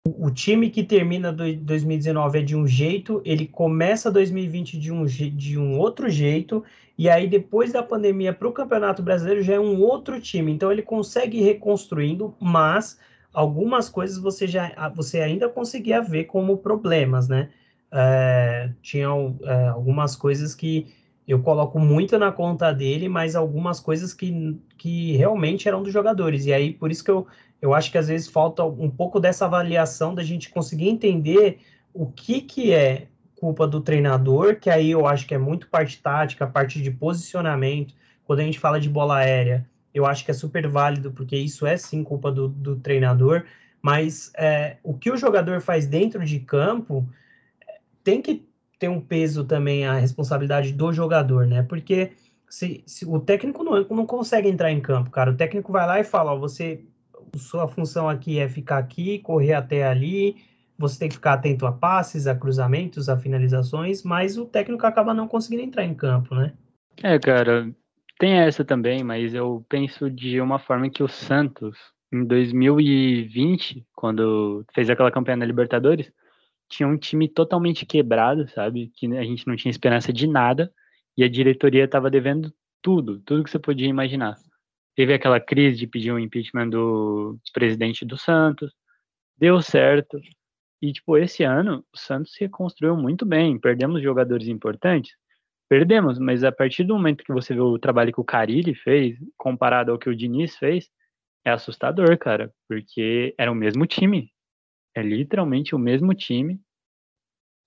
O, time que termina do, 2019 é de um jeito, ele começa 2020 de um, de um outro jeito, e aí depois da pandemia para o Campeonato Brasileiro já é um outro time. Então ele consegue ir reconstruindo, mas algumas coisas você já você ainda conseguia ver como problemas, né? É, tinham é, algumas coisas que eu coloco muito na conta dele, mas algumas coisas que, que realmente eram dos jogadores. E aí, por isso que eu, eu acho que às vezes falta um pouco dessa avaliação da gente conseguir entender o que, que é culpa do treinador, que aí eu acho que é muito parte tática, parte de posicionamento. Quando a gente fala de bola aérea, eu acho que é super válido, porque isso é sim culpa do, do treinador, mas é, o que o jogador faz dentro de campo tem que tem um peso também a responsabilidade do jogador, né? Porque se, se, o técnico não, não consegue entrar em campo, cara. O técnico vai lá e fala: ó, você, sua função aqui é ficar aqui, correr até ali. Você tem que ficar atento a passes, a cruzamentos, a finalizações, mas o técnico acaba não conseguindo entrar em campo, né? É, cara, tem essa também, mas eu penso de uma forma que o Santos, em 2020, quando fez aquela campanha na Libertadores, tinha um time totalmente quebrado, sabe? Que a gente não tinha esperança de nada e a diretoria estava devendo tudo, tudo que você podia imaginar. Teve aquela crise de pedir o um impeachment do presidente do Santos, deu certo. E, tipo, esse ano o Santos se reconstruiu muito bem. Perdemos jogadores importantes? Perdemos, mas a partir do momento que você vê o trabalho que o Carilli fez, comparado ao que o Diniz fez, é assustador, cara, porque era o mesmo time. É literalmente o mesmo time.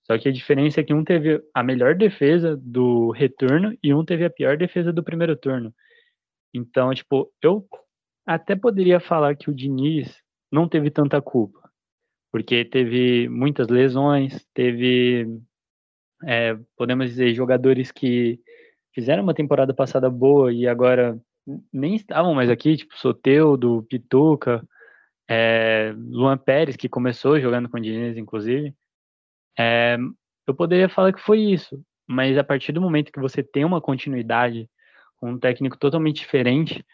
Só que a diferença é que um teve a melhor defesa do retorno e um teve a pior defesa do primeiro turno. Então, tipo, eu até poderia falar que o Diniz não teve tanta culpa, porque teve muitas lesões, teve, é, podemos dizer, jogadores que fizeram uma temporada passada boa e agora nem estavam mais aqui, tipo Soteudo, Pituca, é, Luan Pérez, que começou jogando com o Diniz, inclusive. É, eu poderia falar que foi isso, mas a partir do momento que você tem uma continuidade com um técnico totalmente diferente,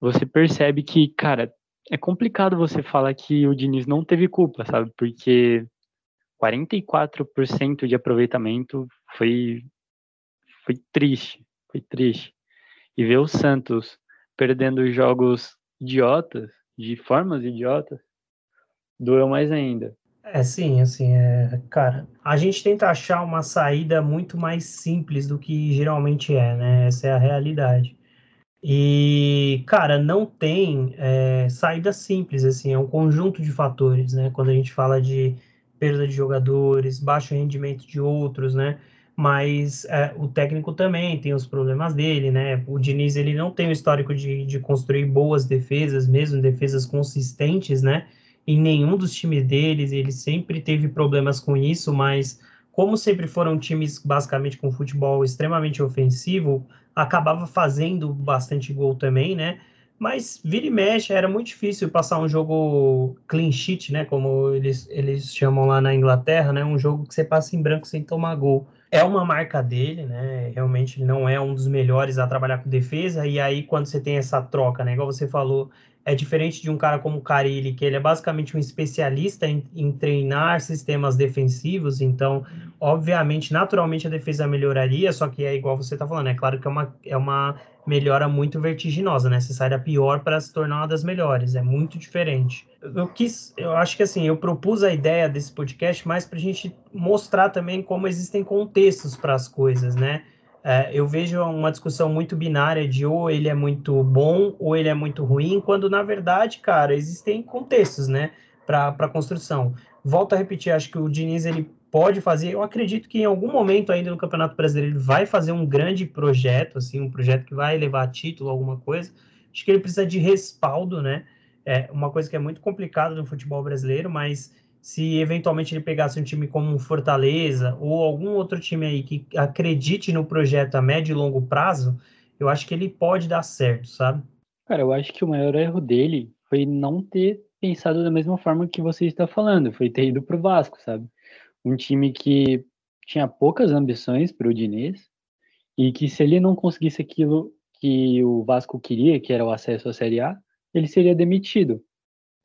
você percebe que, cara, é complicado você falar que o Diniz não teve culpa, sabe? Porque 44% de aproveitamento foi foi triste, foi triste e ver o Santos perdendo jogos idiotas, de formas idiotas, doeu mais ainda. É, sim, assim, é, cara, a gente tenta achar uma saída muito mais simples do que geralmente é, né? Essa é a realidade. E, cara, não tem é, saída simples, assim, é um conjunto de fatores, né? Quando a gente fala de perda de jogadores, baixo rendimento de outros, né? Mas é, o técnico também tem os problemas dele, né? O Diniz ele não tem o histórico de, de construir boas defesas, mesmo defesas consistentes, né? Em nenhum dos times deles, ele sempre teve problemas com isso, mas como sempre foram times basicamente com futebol extremamente ofensivo, acabava fazendo bastante gol também, né? Mas vira e mexe, era muito difícil passar um jogo clean sheet, né? Como eles, eles chamam lá na Inglaterra, né? Um jogo que você passa em branco sem tomar gol é uma marca dele, né? Realmente ele não é um dos melhores a trabalhar com defesa. E aí, quando você tem essa troca, né? Igual você falou, é diferente de um cara como o Carilli, que ele é basicamente um especialista em, em, treinar sistemas defensivos. Então, obviamente, naturalmente a defesa melhoraria, só que é igual você está falando, é claro que é uma, é uma melhora muito vertiginosa, né? Você sai da pior para se tornar uma das melhores, é muito diferente. Eu quis, eu acho que assim, eu propus a ideia desse podcast mais para a gente mostrar também como existem contextos para as coisas, né? É, eu vejo uma discussão muito binária de ou ele é muito bom ou ele é muito ruim, quando na verdade, cara, existem contextos, né, para construção. Volto a repetir, acho que o Diniz ele pode fazer. Eu acredito que em algum momento ainda no Campeonato Brasileiro ele vai fazer um grande projeto, assim, um projeto que vai levar a título, alguma coisa. Acho que ele precisa de respaldo, né? É uma coisa que é muito complicada no futebol brasileiro, mas se eventualmente ele pegasse um time como um Fortaleza ou algum outro time aí que acredite no projeto a médio e longo prazo, eu acho que ele pode dar certo, sabe? Cara, eu acho que o maior erro dele foi não ter pensado da mesma forma que você está falando, foi ter ido pro Vasco, sabe? um time que tinha poucas ambições para o Diniz e que se ele não conseguisse aquilo que o Vasco queria, que era o acesso à Série A, ele seria demitido.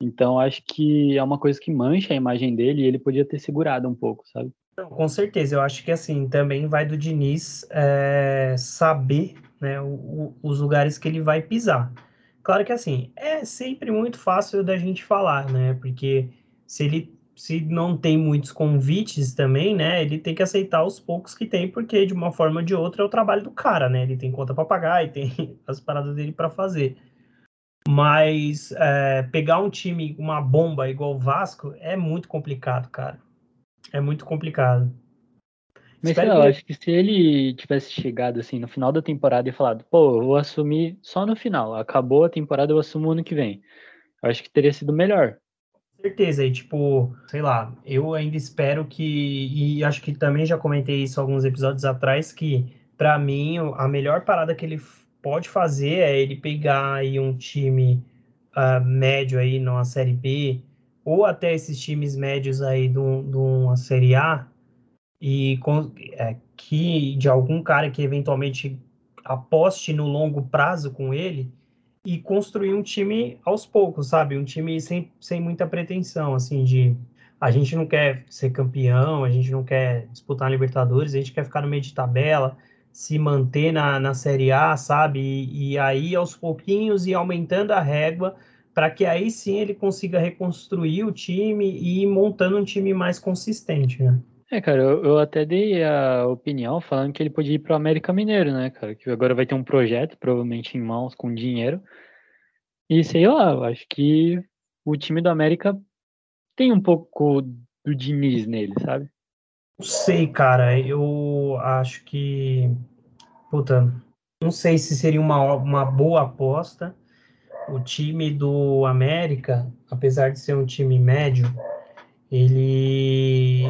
Então acho que é uma coisa que mancha a imagem dele e ele podia ter segurado um pouco, sabe? Não, com certeza, eu acho que assim também vai do Diniz é, saber né, o, os lugares que ele vai pisar. Claro que assim é sempre muito fácil da gente falar, né? Porque se ele se não tem muitos convites também, né, ele tem que aceitar os poucos que tem, porque de uma forma ou de outra é o trabalho do cara, né? Ele tem conta para pagar e tem as paradas dele para fazer. Mas é, pegar um time, uma bomba igual o Vasco, é muito complicado, cara. É muito complicado. Mas lá, eu acho que se ele tivesse chegado assim no final da temporada e falado, pô, eu vou assumir só no final, acabou a temporada, eu assumo ano que vem. Eu acho que teria sido melhor certeza. E, tipo, sei lá, eu ainda espero que. E acho que também já comentei isso alguns episódios atrás, que, para mim, a melhor parada que ele pode fazer é ele pegar aí um time uh, médio aí numa Série B, ou até esses times médios aí de, uma Série A, e com, é, que de algum cara que eventualmente aposte no longo prazo com ele e construir um time aos poucos, sabe? Um time sem, sem muita pretensão, assim, de a gente não quer ser campeão, a gente não quer disputar Libertadores, a gente quer ficar no meio de tabela, se manter na, na Série A, sabe? E, e aí, aos pouquinhos, ir aumentando a régua para que aí sim ele consiga reconstruir o time e ir montando um time mais consistente, né? É, cara, eu, eu, até dei a opinião falando que ele podia ir para o América Mineiro, né, cara? Que agora vai ter um projeto, provavelmente em mãos, com dinheiro. E sei lá, eu acho que o time do América tem um pouco do Diniz nele, sabe? Sei, cara. Eu acho que. Puta, não sei se seria uma, uma boa aposta. O time do América, apesar de ser um time médio, ele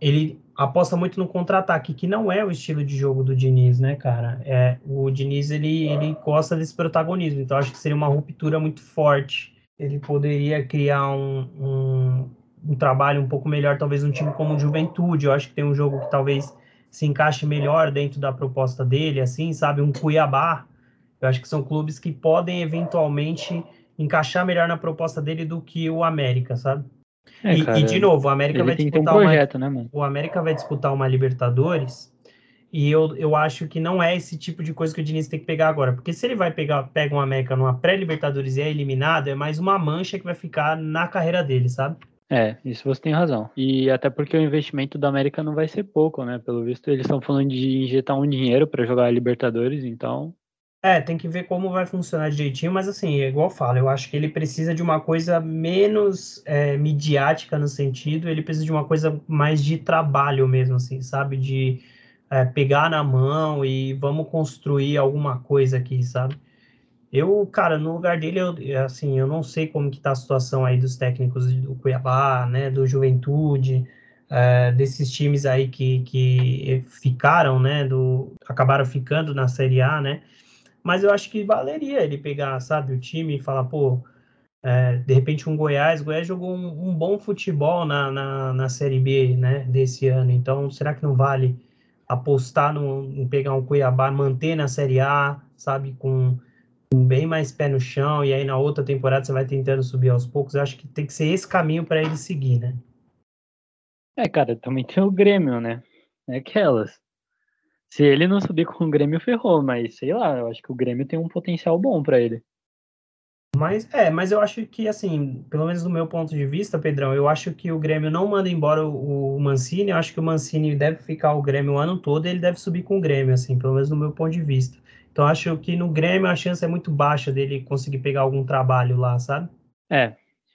ele aposta muito no contra-ataque, que não é o estilo de jogo do Diniz, né, cara? É, o Diniz, ele, ele gosta desse protagonismo, então acho que seria uma ruptura muito forte. Ele poderia criar um, um, um trabalho um pouco melhor, talvez um time como o Juventude, eu acho que tem um jogo que talvez se encaixe melhor dentro da proposta dele, assim, sabe? Um Cuiabá, eu acho que são clubes que podem eventualmente encaixar melhor na proposta dele do que o América, sabe? É, e, cara, e, de novo, o América vai disputar um projeto, uma, né, o América vai disputar uma Libertadores e eu, eu acho que não é esse tipo de coisa que o Diniz tem que pegar agora, porque se ele vai pegar pega um América numa pré-Libertadores e é eliminado, é mais uma mancha que vai ficar na carreira dele, sabe? É, isso você tem razão. E até porque o investimento da América não vai ser pouco, né? Pelo visto, eles estão falando de injetar um dinheiro para jogar a Libertadores, então é, tem que ver como vai funcionar direitinho, mas assim, é igual eu falo, eu acho que ele precisa de uma coisa menos é, midiática no sentido, ele precisa de uma coisa mais de trabalho mesmo, assim, sabe? De é, pegar na mão e vamos construir alguma coisa aqui, sabe? Eu, cara, no lugar dele, eu, assim, eu não sei como que tá a situação aí dos técnicos do Cuiabá, né, do Juventude, é, desses times aí que, que ficaram, né, do, acabaram ficando na Série A, né, mas eu acho que valeria ele pegar, sabe, o time e falar, pô, é, de repente um Goiás, Goiás jogou um, um bom futebol na, na, na, Série B, né, desse ano, então será que não vale apostar no, em pegar um Cuiabá, manter na Série A, sabe, com, com bem mais pé no chão, e aí na outra temporada você vai tentando subir aos poucos, eu acho que tem que ser esse caminho para ele seguir, né? É, cara, também tem o Grêmio, né? É aquelas. Se ele não subir com o Grêmio, ferrou, mas sei lá, eu acho que o Grêmio tem um potencial bom para ele. Mas é, mas eu acho que assim, pelo menos do meu ponto de vista, Pedrão, eu acho que o Grêmio não manda embora o, o Mancini, eu acho que o Mancini deve ficar o Grêmio o ano todo e ele deve subir com o Grêmio, assim, pelo menos do meu ponto de vista. Então acho que no Grêmio a chance é muito baixa dele conseguir pegar algum trabalho lá, sabe? É,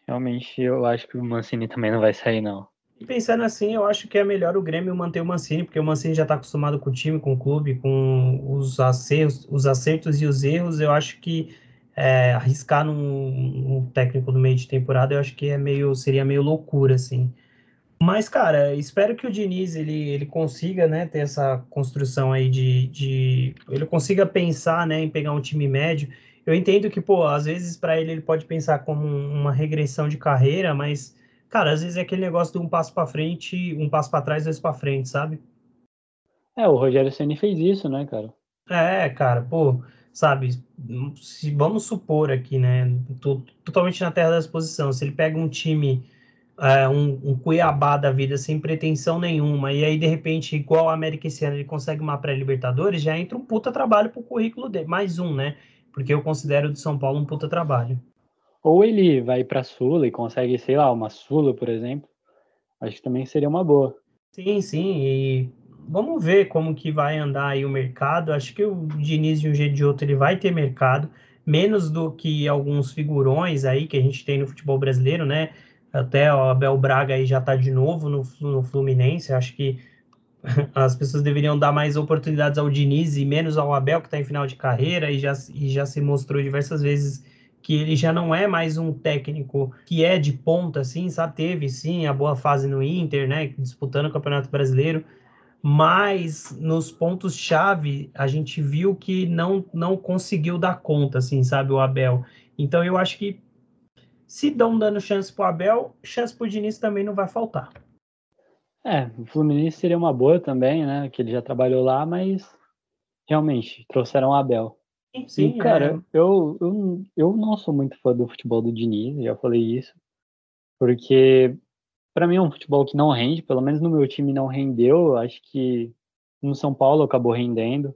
realmente eu acho que o Mancini também não vai sair, não. E pensando assim, eu acho que é melhor o Grêmio manter o Mancini, porque o Mancini já está acostumado com o time, com o clube, com os acertos, os acertos e os erros. Eu acho que é, arriscar num, num, técnico no meio de temporada, eu acho que é meio, seria meio loucura, assim. Mas, cara, espero que o Diniz ele, ele consiga né, ter essa construção aí de, de. Ele consiga pensar né, em pegar um time médio. Eu entendo que, pô, às vezes para ele ele pode pensar como uma regressão de carreira, mas Cara, às vezes é aquele negócio de um passo para frente, um passo para trás, dois para frente, sabe? É, o Rogério Ceni fez isso, né, cara? É, cara, pô, sabe, se vamos supor aqui, né, tô totalmente na terra da exposição, se ele pega um time, é, um, um, Cuiabá da vida sem pretensão nenhuma, e aí de repente, igual a América esse ano, ele consegue uma pré-Libertadores, já entra um puta trabalho pro currículo dele, mais um, né, porque eu considero o de São Paulo um puta trabalho. Ou ele vai para Sula e consegue, sei lá, uma Sula, por exemplo. Acho que também seria uma boa. Sim, sim. E vamos ver como que vai andar aí o mercado. Acho que o Diniz, de um jeito ou de outro, ele vai ter mercado. Menos do que alguns figurões aí que a gente tem no futebol brasileiro, né? Até o Abel Braga aí já está de novo no, no Fluminense. Acho que as pessoas deveriam dar mais oportunidades ao Diniz e menos ao Abel, que está em final de carreira e já, e já se mostrou diversas vezes que ele já não é mais um técnico que é de ponta, assim, sabe? Teve, sim, a boa fase no Inter, né? Disputando o Campeonato Brasileiro, mas nos pontos-chave a gente viu que não, não conseguiu dar conta, assim, sabe? O Abel. Então eu acho que se dão dando chance pro Abel, chance pro Diniz também não vai faltar. É, o Fluminense seria uma boa também, né? Que ele já trabalhou lá, mas realmente trouxeram o Abel. Sim, sim e, cara, é... eu, eu, eu não sou muito fã do futebol do Diniz, já falei isso, porque para mim é um futebol que não rende, pelo menos no meu time não rendeu, acho que no São Paulo acabou rendendo,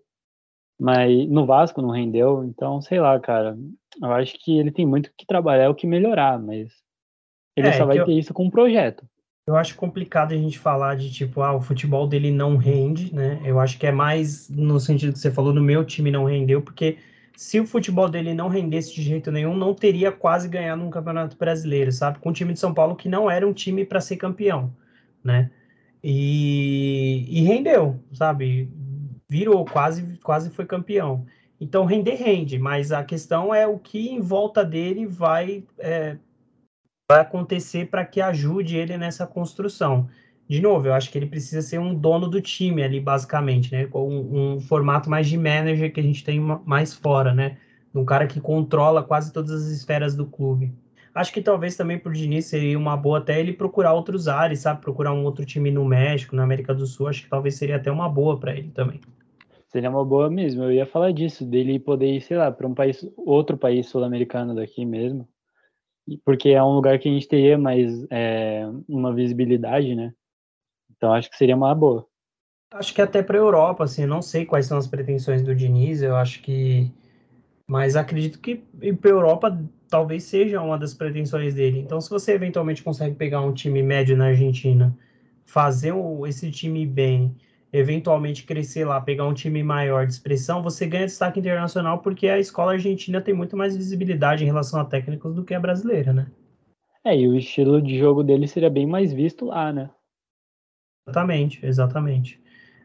mas no Vasco não rendeu, então sei lá, cara, eu acho que ele tem muito que trabalhar, o que melhorar, mas ele é, só vai ter isso com um projeto. Eu acho complicado a gente falar de tipo, ah, o futebol dele não rende, né? Eu acho que é mais no sentido que você falou, no meu time não rendeu, porque se o futebol dele não rendesse de jeito nenhum, não teria quase ganhado um campeonato brasileiro, sabe? Com o time de São Paulo que não era um time para ser campeão, né? E, e rendeu, sabe? Virou, quase, quase foi campeão. Então, render rende, mas a questão é o que em volta dele vai é, vai acontecer para que ajude ele nessa construção. De novo, eu acho que ele precisa ser um dono do time ali, basicamente, né? Um, um formato mais de manager que a gente tem mais fora, né? Um cara que controla quase todas as esferas do clube. Acho que talvez também por Diniz seria uma boa até ele procurar outros ares, sabe? Procurar um outro time no México, na América do Sul. Acho que talvez seria até uma boa para ele também. Seria uma boa mesmo. Eu ia falar disso, dele poder ir, sei lá, para um país, outro país sul-americano daqui mesmo porque é um lugar que a gente teria mais é, uma visibilidade, né? Então acho que seria uma boa. Acho que até para a Europa, assim, não sei quais são as pretensões do Diniz, eu acho que. Mas acredito que para a Europa talvez seja uma das pretensões dele. Então, se você eventualmente consegue pegar um time médio na Argentina, fazer esse time bem eventualmente crescer lá, pegar um time maior de expressão, você ganha destaque internacional porque a escola argentina tem muito mais visibilidade em relação a técnicos do que a brasileira, né? É, e o estilo de jogo dele seria bem mais visto lá, né? Exatamente, exatamente.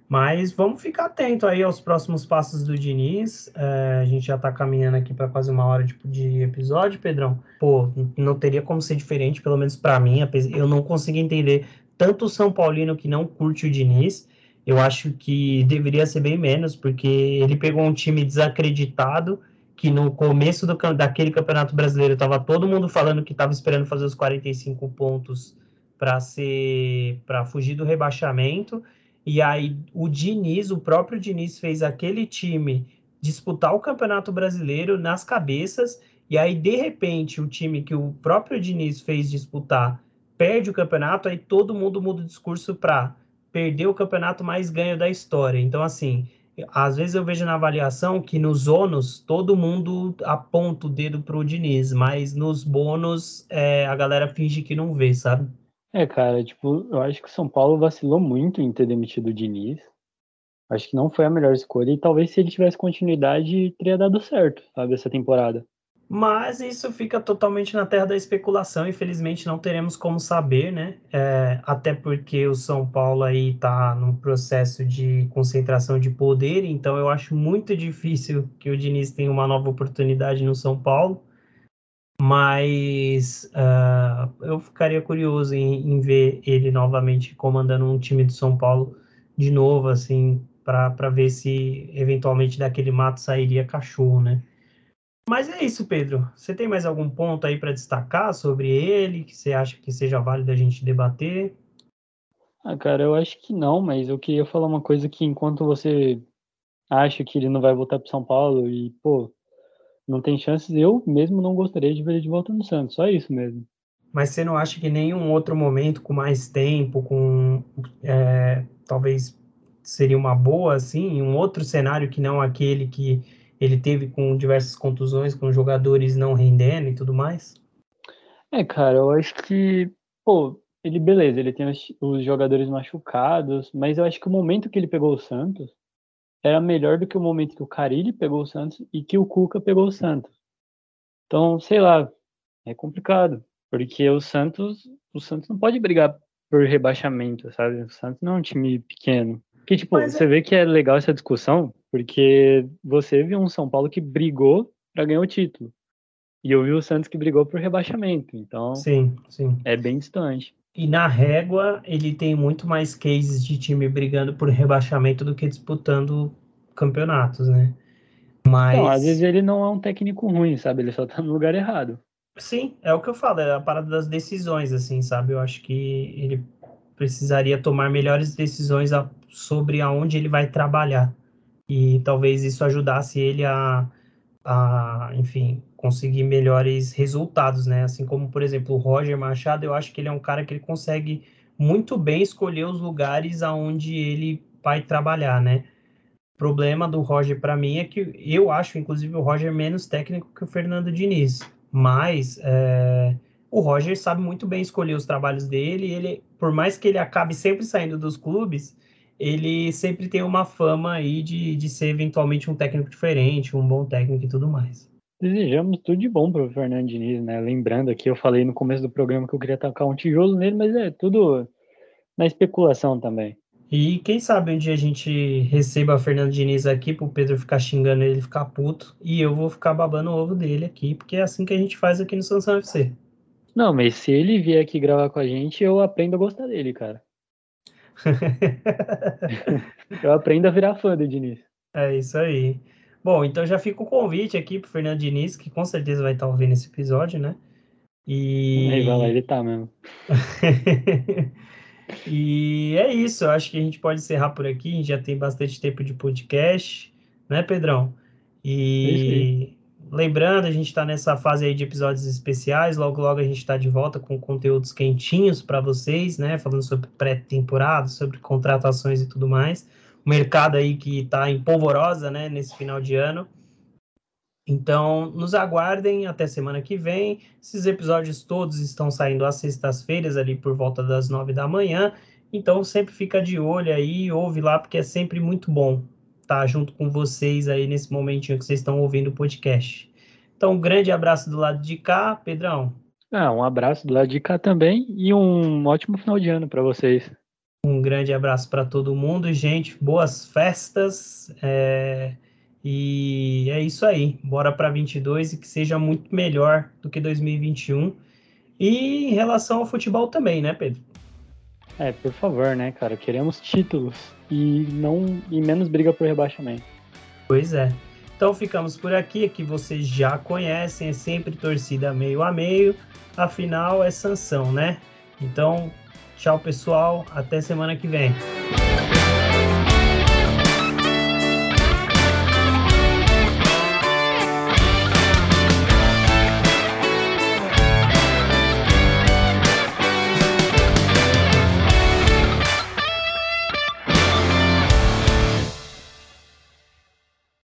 Mas vamos ficar atento aí aos próximos passos do Diniz. É, a gente já tá caminhando aqui para quase uma hora de, de, episódio, Pedrão. Pô, não teria como ser diferente, pelo menos para mim. Eu não consigo entender tanto o São Paulino que não curte o Diniz, eu acho que deveria ser bem menos, porque ele pegou um time desacreditado, que no começo do, daquele Campeonato Brasileiro estava todo mundo falando que estava esperando fazer os 45 pontos para ser para fugir do rebaixamento. E aí o Diniz, o próprio Diniz fez aquele time disputar o Campeonato Brasileiro nas cabeças, e aí de repente o time que o próprio Diniz fez disputar perde o campeonato, aí todo mundo muda o discurso para perdeu o campeonato mais ganho da história. Então, assim, às vezes eu vejo na avaliação que nos ônus todo mundo aponta o dedo pro Diniz, mas nos bônus é, a galera finge que não vê, sabe? É, cara, tipo, eu acho que o São Paulo vacilou muito em ter demitido o Diniz. Acho que não foi a melhor escolha e talvez se ele tivesse continuidade teria dado certo, sabe, essa temporada. Mas isso fica totalmente na terra da especulação, infelizmente não teremos como saber, né? É, até porque o São Paulo aí está num processo de concentração de poder, então eu acho muito difícil que o Diniz tenha uma nova oportunidade no São Paulo. Mas uh, eu ficaria curioso em, em, ver ele novamente comandando um time do São Paulo de novo, assim, para ver se eventualmente daquele mato sairia cachorro, né? Mas é isso, Pedro. Você tem mais algum ponto aí para destacar sobre ele que você acha que seja válido a gente debater? Ah, cara, eu acho que não, mas eu queria falar uma coisa que enquanto você acha que ele não vai voltar para São Paulo e, pô, não tem chances, eu mesmo não gostaria de ver ele de volta no Santos, só isso mesmo. Mas você não acha que nenhum outro momento com mais tempo, com é, talvez seria uma boa, assim, um outro cenário que não aquele que ele teve com diversas contusões, com jogadores não rendendo e tudo mais? É, cara, eu acho que, pô, ele, beleza, ele tem os, os, jogadores machucados, mas eu acho que o momento que ele pegou o Santos era melhor do que o momento que o Carilli pegou o Santos e que o Cuca pegou o Santos. Então, sei lá, é complicado, porque o Santos, o Santos não pode brigar por rebaixamento, sabe? O Santos não é um time pequeno. Que, tipo, mas você é... vê que é legal essa discussão, porque você viu um São Paulo que brigou para ganhar o título. E eu vi o Santos que brigou por rebaixamento. Então, sim, sim. é bem distante. E na régua, ele tem muito mais cases de time brigando por rebaixamento do que disputando campeonatos, né? Mas. Não, às vezes ele não é um técnico ruim, sabe? Ele só tá no lugar errado. Sim, é o que eu falo, é a parada das decisões, assim, sabe? Eu acho que ele precisaria tomar melhores decisões sobre aonde ele vai trabalhar e talvez isso ajudasse ele a a, enfim, conseguir melhores resultados, né? Assim como, por exemplo, o Roger Machado, eu acho que ele é um cara que ele consegue muito bem escolher os lugares aonde ele vai trabalhar, né? O problema do Roger para mim é que eu acho, inclusive, o Roger menos técnico que o Fernando Diniz, mas é, o Roger sabe muito bem escolher os trabalhos dele. Ele, por mais que ele acabe sempre saindo dos clubes, ele sempre tem uma fama aí de, de ser eventualmente um técnico diferente, um bom técnico e tudo mais. Desejamos tudo de bom para o Fernando Diniz, né? Lembrando aqui, eu falei no começo do programa que eu queria tacar um tijolo nele, mas é tudo na especulação também. E quem sabe um dia a gente receba o Fernando Diniz aqui para o Pedro ficar xingando ele, ficar puto, e eu vou ficar babando o ovo dele aqui, porque é assim que a gente faz aqui no Sansão FC. Não, mas se ele vier aqui gravar com a gente, eu aprendo a gostar dele, cara. eu aprendo a virar fã do Diniz. É isso aí. Bom, então já fica o convite aqui pro Fernando Diniz, que com certeza vai estar ouvindo esse episódio, né? E. Aí vai lá, ele tá mesmo. e é isso, eu acho que a gente pode encerrar por aqui, a gente já tem bastante tempo de podcast, né, Pedrão? E lembrando, a gente está nessa fase aí de episódios especiais. Logo, logo a gente está de volta com conteúdos quentinhos para vocês, né? Falando sobre pré-temporada, sobre contratações e tudo mais. O mercado aí que está em polvorosa, né? Nesse final de ano. Então, nos aguardem até semana que vem. Esses episódios todos estão saindo às sextas-feiras, ali por volta das nove da manhã. Então, sempre fica de olho aí, ouve lá, porque é sempre muito bom estar junto com vocês aí nesse momentinho que vocês estão ouvindo o podcast. Então, um grande abraço do lado de cá, Pedrão. Ah, um abraço do lado de cá também e um ótimo final de ano para vocês. Um grande abraço para todo mundo, gente. Boas festas. É... E é isso aí. Bora para 22 e que seja muito melhor do que 2021. E em relação ao futebol também, né, Pedro? É, por favor, né, cara? Queremos títulos e não e menos briga por rebaixamento. Pois é. Então ficamos por aqui, que vocês já conhecem, é sempre torcida meio a meio, afinal é sanção, né? Então, tchau pessoal, até semana que vem.